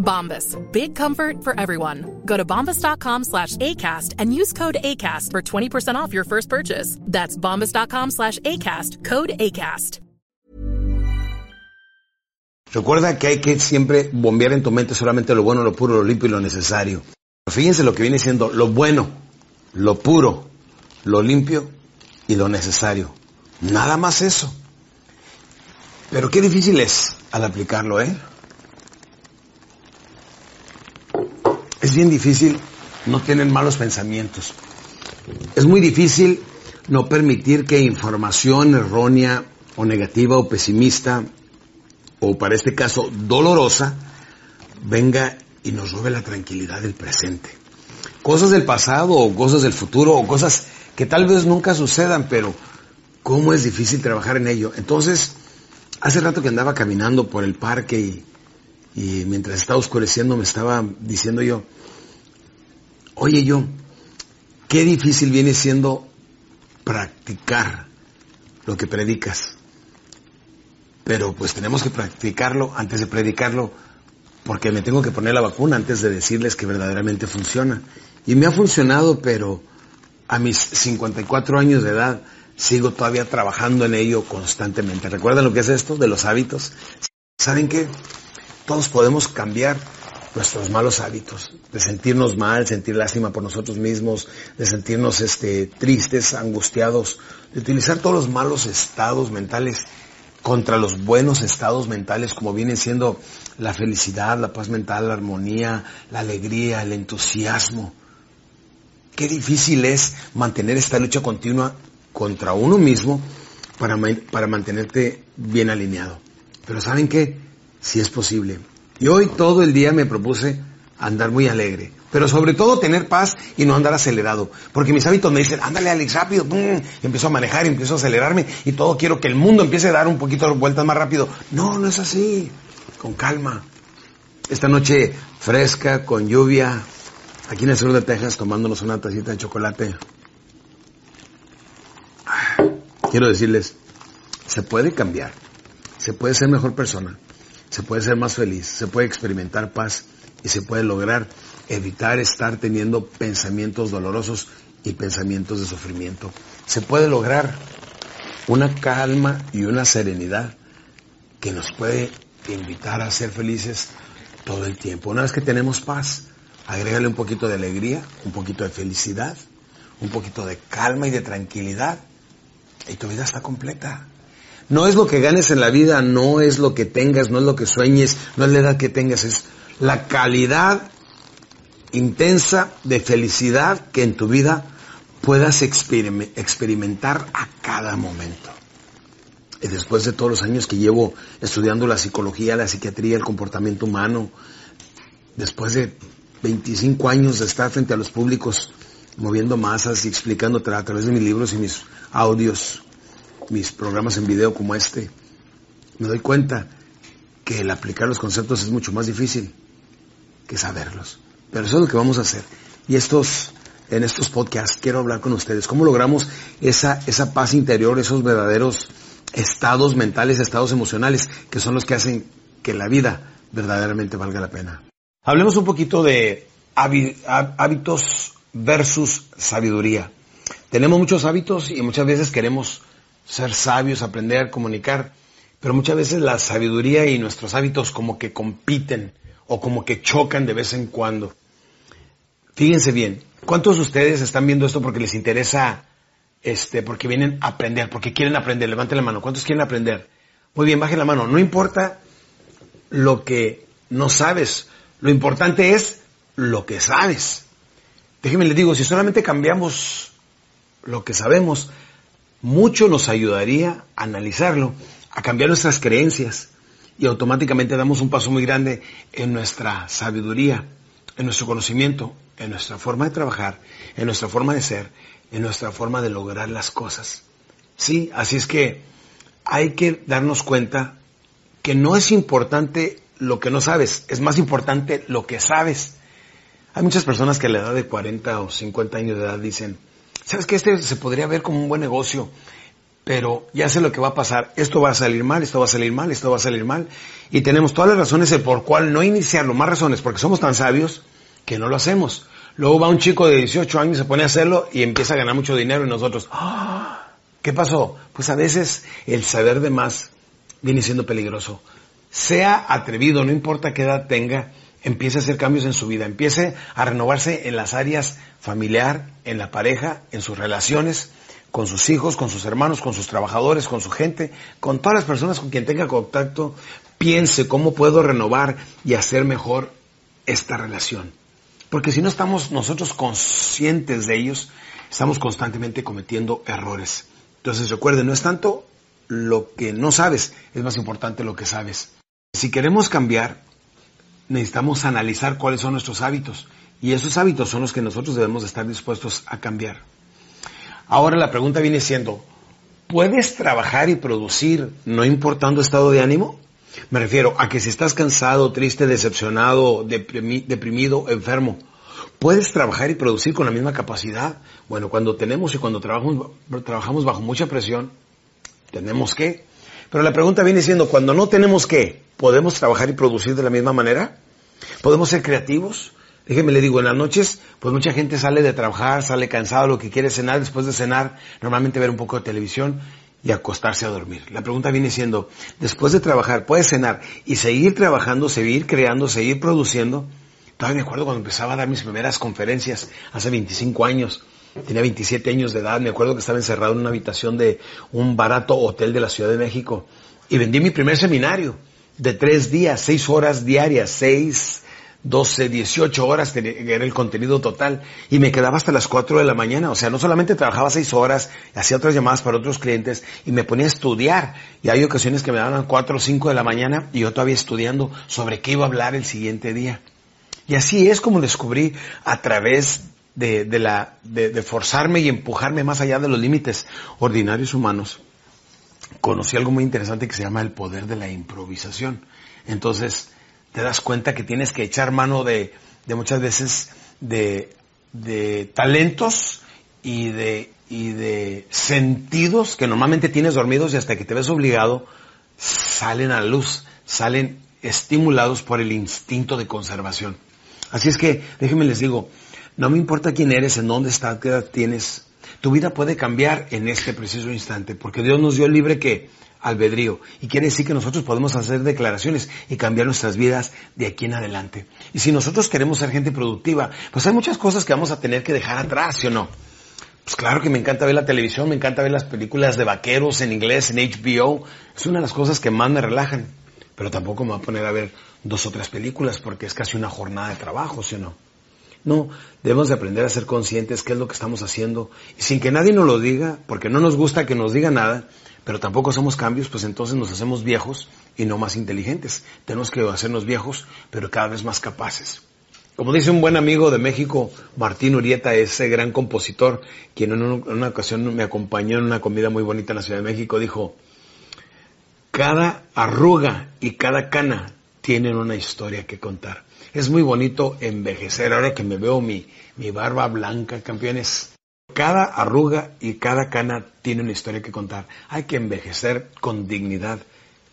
Bombas. Big comfort for everyone. Go to bombas.com slash ACAST and use code ACAST for 20% off your first purchase. That's bombas.com slash ACAST. Code ACAST. Recuerda que hay que siempre bombear en tu mente solamente lo bueno, lo puro, lo limpio y lo necesario. Fíjense lo que viene siendo lo bueno, lo puro, lo limpio y lo necesario. Nada más eso. Pero qué difícil es al aplicarlo, ¿eh? Es bien difícil no tener malos pensamientos. Es muy difícil no permitir que información errónea o negativa o pesimista o para este caso dolorosa venga y nos robe la tranquilidad del presente. Cosas del pasado o cosas del futuro o cosas que tal vez nunca sucedan, pero cómo es difícil trabajar en ello. Entonces, hace rato que andaba caminando por el parque y, y mientras estaba oscureciendo me estaba diciendo yo, oye yo, qué difícil viene siendo practicar lo que predicas. Pero pues tenemos que practicarlo antes de predicarlo, porque me tengo que poner la vacuna antes de decirles que verdaderamente funciona. Y me ha funcionado, pero a mis 54 años de edad sigo todavía trabajando en ello constantemente. ¿Recuerdan lo que es esto de los hábitos? ¿Saben qué? Todos podemos cambiar nuestros malos hábitos, de sentirnos mal, sentir lástima por nosotros mismos, de sentirnos este, tristes, angustiados, de utilizar todos los malos estados mentales contra los buenos estados mentales como vienen siendo la felicidad, la paz mental, la armonía, la alegría, el entusiasmo. Qué difícil es mantener esta lucha continua contra uno mismo para, para mantenerte bien alineado. Pero ¿saben qué? Si es posible. Y hoy todo el día me propuse andar muy alegre. Pero sobre todo tener paz y no andar acelerado. Porque mis hábitos me dicen, ándale Alex, rápido. Y empiezo a manejar empiezo a acelerarme y todo quiero que el mundo empiece a dar un poquito de vueltas más rápido. No, no es así. Con calma. Esta noche fresca, con lluvia, aquí en el sur de Texas tomándonos una tacita de chocolate. Quiero decirles, se puede cambiar. Se puede ser mejor persona. Se puede ser más feliz. Se puede experimentar paz y se puede lograr evitar estar teniendo pensamientos dolorosos y pensamientos de sufrimiento. Se puede lograr una calma y una serenidad que nos puede invitar a ser felices todo el tiempo. Una vez que tenemos paz, agrégale un poquito de alegría, un poquito de felicidad, un poquito de calma y de tranquilidad y tu vida está completa. No es lo que ganes en la vida, no es lo que tengas, no es lo que sueñes, no es la edad que tengas, es la calidad intensa de felicidad que en tu vida puedas experimentar a cada momento. Y después de todos los años que llevo estudiando la psicología, la psiquiatría, el comportamiento humano, después de 25 años de estar frente a los públicos, moviendo masas y explicando a través de mis libros y mis audios, mis programas en video como este, me doy cuenta que el aplicar los conceptos es mucho más difícil que saberlos. Pero eso es lo que vamos a hacer. Y estos en estos podcasts quiero hablar con ustedes. ¿Cómo logramos esa, esa paz interior, esos verdaderos estados mentales, estados emocionales, que son los que hacen que la vida verdaderamente valga la pena? Hablemos un poquito de hábitos versus sabiduría. Tenemos muchos hábitos y muchas veces queremos ser sabios, aprender, comunicar, pero muchas veces la sabiduría y nuestros hábitos como que compiten o como que chocan de vez en cuando. Fíjense bien, ¿cuántos de ustedes están viendo esto porque les interesa, este, porque vienen a aprender, porque quieren aprender? Levanten la mano. ¿Cuántos quieren aprender? Muy bien, bajen la mano. No importa lo que no sabes, lo importante es lo que sabes. Déjenme les digo, si solamente cambiamos lo que sabemos, mucho nos ayudaría a analizarlo, a cambiar nuestras creencias y automáticamente damos un paso muy grande en nuestra sabiduría, en nuestro conocimiento, en nuestra forma de trabajar, en nuestra forma de ser, en nuestra forma de lograr las cosas. Sí, así es que hay que darnos cuenta que no es importante lo que no sabes, es más importante lo que sabes. Hay muchas personas que a la edad de 40 o 50 años de edad dicen, ¿sabes que este se podría ver como un buen negocio? Pero ya sé lo que va a pasar, esto va a salir mal, esto va a salir mal, esto va a salir mal. Y tenemos todas las razones por cual no iniciarlo, más razones, porque somos tan sabios que no lo hacemos. Luego va un chico de 18 años, se pone a hacerlo y empieza a ganar mucho dinero y nosotros, ¡Ah! ¿qué pasó? Pues a veces el saber de más viene siendo peligroso. Sea atrevido, no importa qué edad tenga, empiece a hacer cambios en su vida, empiece a renovarse en las áreas familiar, en la pareja, en sus relaciones, con sus hijos, con sus hermanos, con sus trabajadores, con su gente, con todas las personas con quien tenga contacto, piense cómo puedo renovar y hacer mejor esta relación. Porque si no estamos nosotros conscientes de ellos, estamos constantemente cometiendo errores. Entonces recuerden, no es tanto lo que no sabes, es más importante lo que sabes. Si queremos cambiar, necesitamos analizar cuáles son nuestros hábitos. Y esos hábitos son los que nosotros debemos estar dispuestos a cambiar. Ahora la pregunta viene siendo, ¿puedes trabajar y producir no importando estado de ánimo? Me refiero a que si estás cansado, triste, decepcionado, deprimido, enfermo, ¿puedes trabajar y producir con la misma capacidad? Bueno, cuando tenemos y cuando trabajamos, trabajamos bajo mucha presión, tenemos que. Pero la pregunta viene siendo, cuando no tenemos que, ¿podemos trabajar y producir de la misma manera? ¿Podemos ser creativos? Déjeme le digo, en las noches, pues mucha gente sale de trabajar, sale cansado, lo que quiere cenar, después de cenar, normalmente ver un poco de televisión y acostarse a dormir. La pregunta viene siendo, después de trabajar, ¿puedes cenar y seguir trabajando, seguir creando, seguir produciendo? Todavía me acuerdo cuando empezaba a dar mis primeras conferencias, hace 25 años. Tenía 27 años de edad, me acuerdo que estaba encerrado en una habitación de un barato hotel de la Ciudad de México y vendí mi primer seminario de tres días, seis horas diarias, seis 12, 18 horas era el contenido total y me quedaba hasta las 4 de la mañana. O sea, no solamente trabajaba 6 horas, hacía otras llamadas para otros clientes y me ponía a estudiar. Y hay ocasiones que me daban 4 o 5 de la mañana y yo todavía estudiando sobre qué iba a hablar el siguiente día. Y así es como descubrí a través de, de la, de, de forzarme y empujarme más allá de los límites ordinarios humanos. Conocí algo muy interesante que se llama el poder de la improvisación. Entonces, te das cuenta que tienes que echar mano de, de muchas veces de, de talentos y de, y de sentidos que normalmente tienes dormidos y hasta que te ves obligado salen a la luz, salen estimulados por el instinto de conservación. Así es que, déjenme les digo, no me importa quién eres, en dónde estás, qué edad tienes, tu vida puede cambiar en este preciso instante, porque Dios nos dio libre que albedrío. Y quiere decir que nosotros podemos hacer declaraciones y cambiar nuestras vidas de aquí en adelante. Y si nosotros queremos ser gente productiva, pues hay muchas cosas que vamos a tener que dejar atrás, ¿sí o no? Pues claro que me encanta ver la televisión, me encanta ver las películas de vaqueros en inglés, en HBO. Es una de las cosas que más me relajan. Pero tampoco me voy a poner a ver dos o tres películas porque es casi una jornada de trabajo, ¿sí o no? No, debemos de aprender a ser conscientes qué es lo que estamos haciendo y sin que nadie nos lo diga, porque no nos gusta que nos diga nada, pero tampoco hacemos cambios, pues entonces nos hacemos viejos y no más inteligentes. Tenemos que hacernos viejos, pero cada vez más capaces. Como dice un buen amigo de México, Martín Urieta, ese gran compositor, quien en una ocasión me acompañó en una comida muy bonita en la Ciudad de México, dijo, cada arruga y cada cana tienen una historia que contar. Es muy bonito envejecer. Ahora que me veo mi, mi barba blanca, campeones. Cada arruga y cada cana tiene una historia que contar. Hay que envejecer con dignidad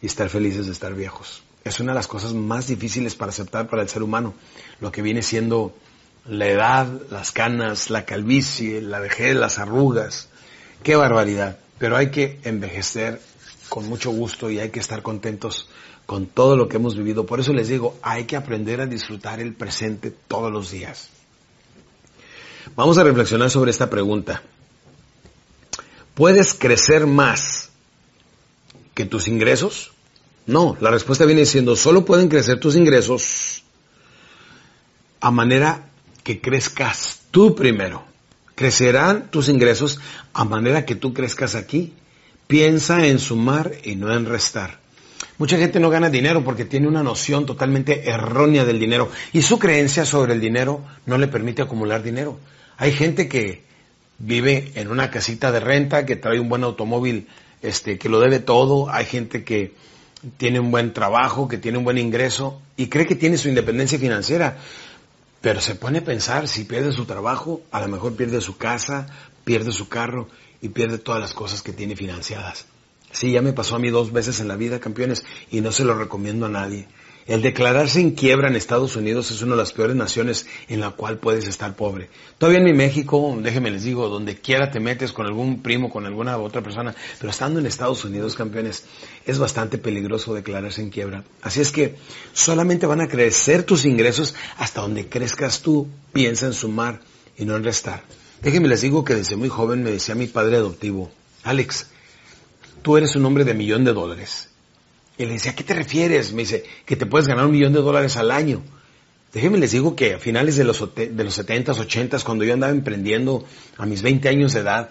y estar felices de estar viejos. Es una de las cosas más difíciles para aceptar para el ser humano. Lo que viene siendo la edad, las canas, la calvicie, la vejez, las arrugas. Qué barbaridad. Pero hay que envejecer con mucho gusto y hay que estar contentos con todo lo que hemos vivido. Por eso les digo, hay que aprender a disfrutar el presente todos los días. Vamos a reflexionar sobre esta pregunta. ¿Puedes crecer más que tus ingresos? No, la respuesta viene diciendo, solo pueden crecer tus ingresos a manera que crezcas tú primero. Crecerán tus ingresos a manera que tú crezcas aquí. Piensa en sumar y no en restar. Mucha gente no gana dinero porque tiene una noción totalmente errónea del dinero y su creencia sobre el dinero no le permite acumular dinero. Hay gente que vive en una casita de renta, que trae un buen automóvil, este, que lo debe todo. Hay gente que tiene un buen trabajo, que tiene un buen ingreso y cree que tiene su independencia financiera. Pero se pone a pensar, si pierde su trabajo, a lo mejor pierde su casa, pierde su carro y pierde todas las cosas que tiene financiadas. Sí, ya me pasó a mí dos veces en la vida, campeones, y no se lo recomiendo a nadie. El declararse en quiebra en Estados Unidos es una de las peores naciones en la cual puedes estar pobre. Todavía en mi México, déjenme les digo, donde quiera te metes con algún primo, con alguna otra persona, pero estando en Estados Unidos, campeones, es bastante peligroso declararse en quiebra. Así es que solamente van a crecer tus ingresos hasta donde crezcas tú. Piensa en sumar y no en restar. Déjenme les digo que desde muy joven me decía mi padre adoptivo, Alex, tú eres un hombre de millón de dólares. Y le decía, ¿a qué te refieres? Me dice, que te puedes ganar un millón de dólares al año. Déjenme les digo que a finales de los, de los 70s, 80s, cuando yo andaba emprendiendo a mis 20 años de edad,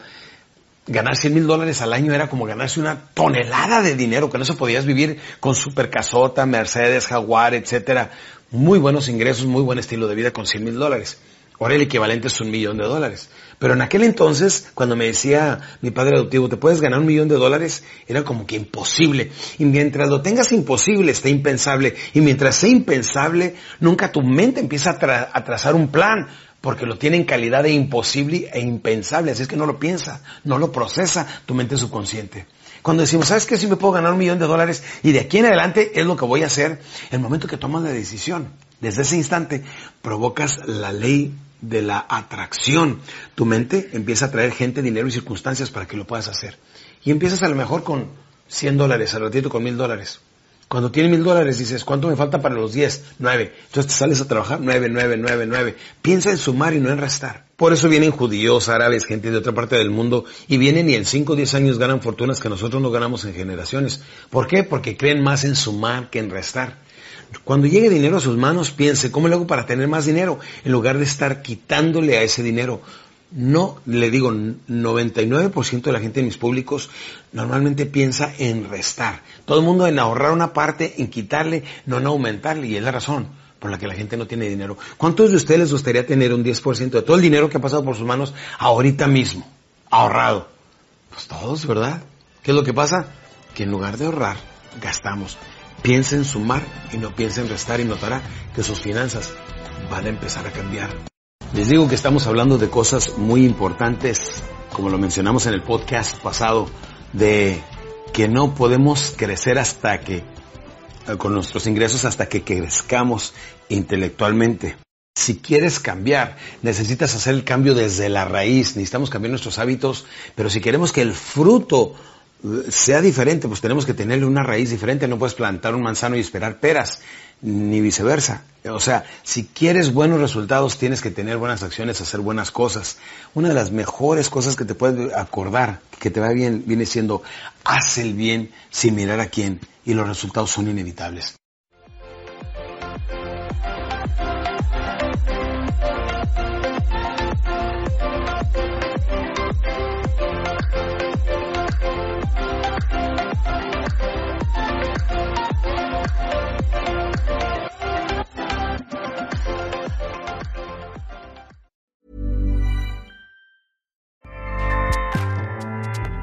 ganar 100 mil dólares al año era como ganarse una tonelada de dinero, no se podías vivir con super casota, Mercedes, Jaguar, etcétera. Muy buenos ingresos, muy buen estilo de vida con 100 mil dólares. Ahora el equivalente es un millón de dólares. Pero en aquel entonces, cuando me decía mi padre adoptivo, te puedes ganar un millón de dólares, era como que imposible. Y mientras lo tengas imposible, está impensable. Y mientras sea impensable, nunca tu mente empieza a, trazar un plan, porque lo tiene en calidad de imposible e impensable. Así es que no lo piensa, no lo procesa tu mente subconsciente. Cuando decimos, ¿sabes qué? Si me puedo ganar un millón de dólares y de aquí en adelante es lo que voy a hacer, el momento que tomas la decisión, desde ese instante provocas la ley de la atracción. Tu mente empieza a traer gente, dinero y circunstancias para que lo puedas hacer. Y empiezas a lo mejor con 100 dólares, al ratito con 1000 dólares. Cuando tienes mil dólares dices, ¿cuánto me falta para los 10? 9. Entonces te sales a trabajar 9, 9, 9, 9. Piensa en sumar y no en restar. Por eso vienen judíos, árabes, gente de otra parte del mundo y vienen y en 5 o 10 años ganan fortunas que nosotros no ganamos en generaciones. ¿Por qué? Porque creen más en sumar que en restar. Cuando llegue dinero a sus manos, piense, ¿cómo le hago para tener más dinero? En lugar de estar quitándole a ese dinero. No, le digo, 99% de la gente en mis públicos normalmente piensa en restar. Todo el mundo en ahorrar una parte, en quitarle, no en aumentarle. Y es la razón por la que la gente no tiene dinero. ¿Cuántos de ustedes les gustaría tener un 10% de todo el dinero que ha pasado por sus manos ahorita mismo? Ahorrado. Pues todos, ¿verdad? ¿Qué es lo que pasa? Que en lugar de ahorrar, gastamos. Piensa en sumar y no piensa en restar y notará que sus finanzas van a empezar a cambiar. Les digo que estamos hablando de cosas muy importantes, como lo mencionamos en el podcast pasado, de que no podemos crecer hasta que, eh, con nuestros ingresos, hasta que crezcamos intelectualmente. Si quieres cambiar, necesitas hacer el cambio desde la raíz, necesitamos cambiar nuestros hábitos, pero si queremos que el fruto sea diferente, pues tenemos que tenerle una raíz diferente, no puedes plantar un manzano y esperar peras, ni viceversa. O sea, si quieres buenos resultados, tienes que tener buenas acciones, hacer buenas cosas. Una de las mejores cosas que te puedes acordar, que te va bien, viene siendo, haz el bien sin mirar a quién, y los resultados son inevitables.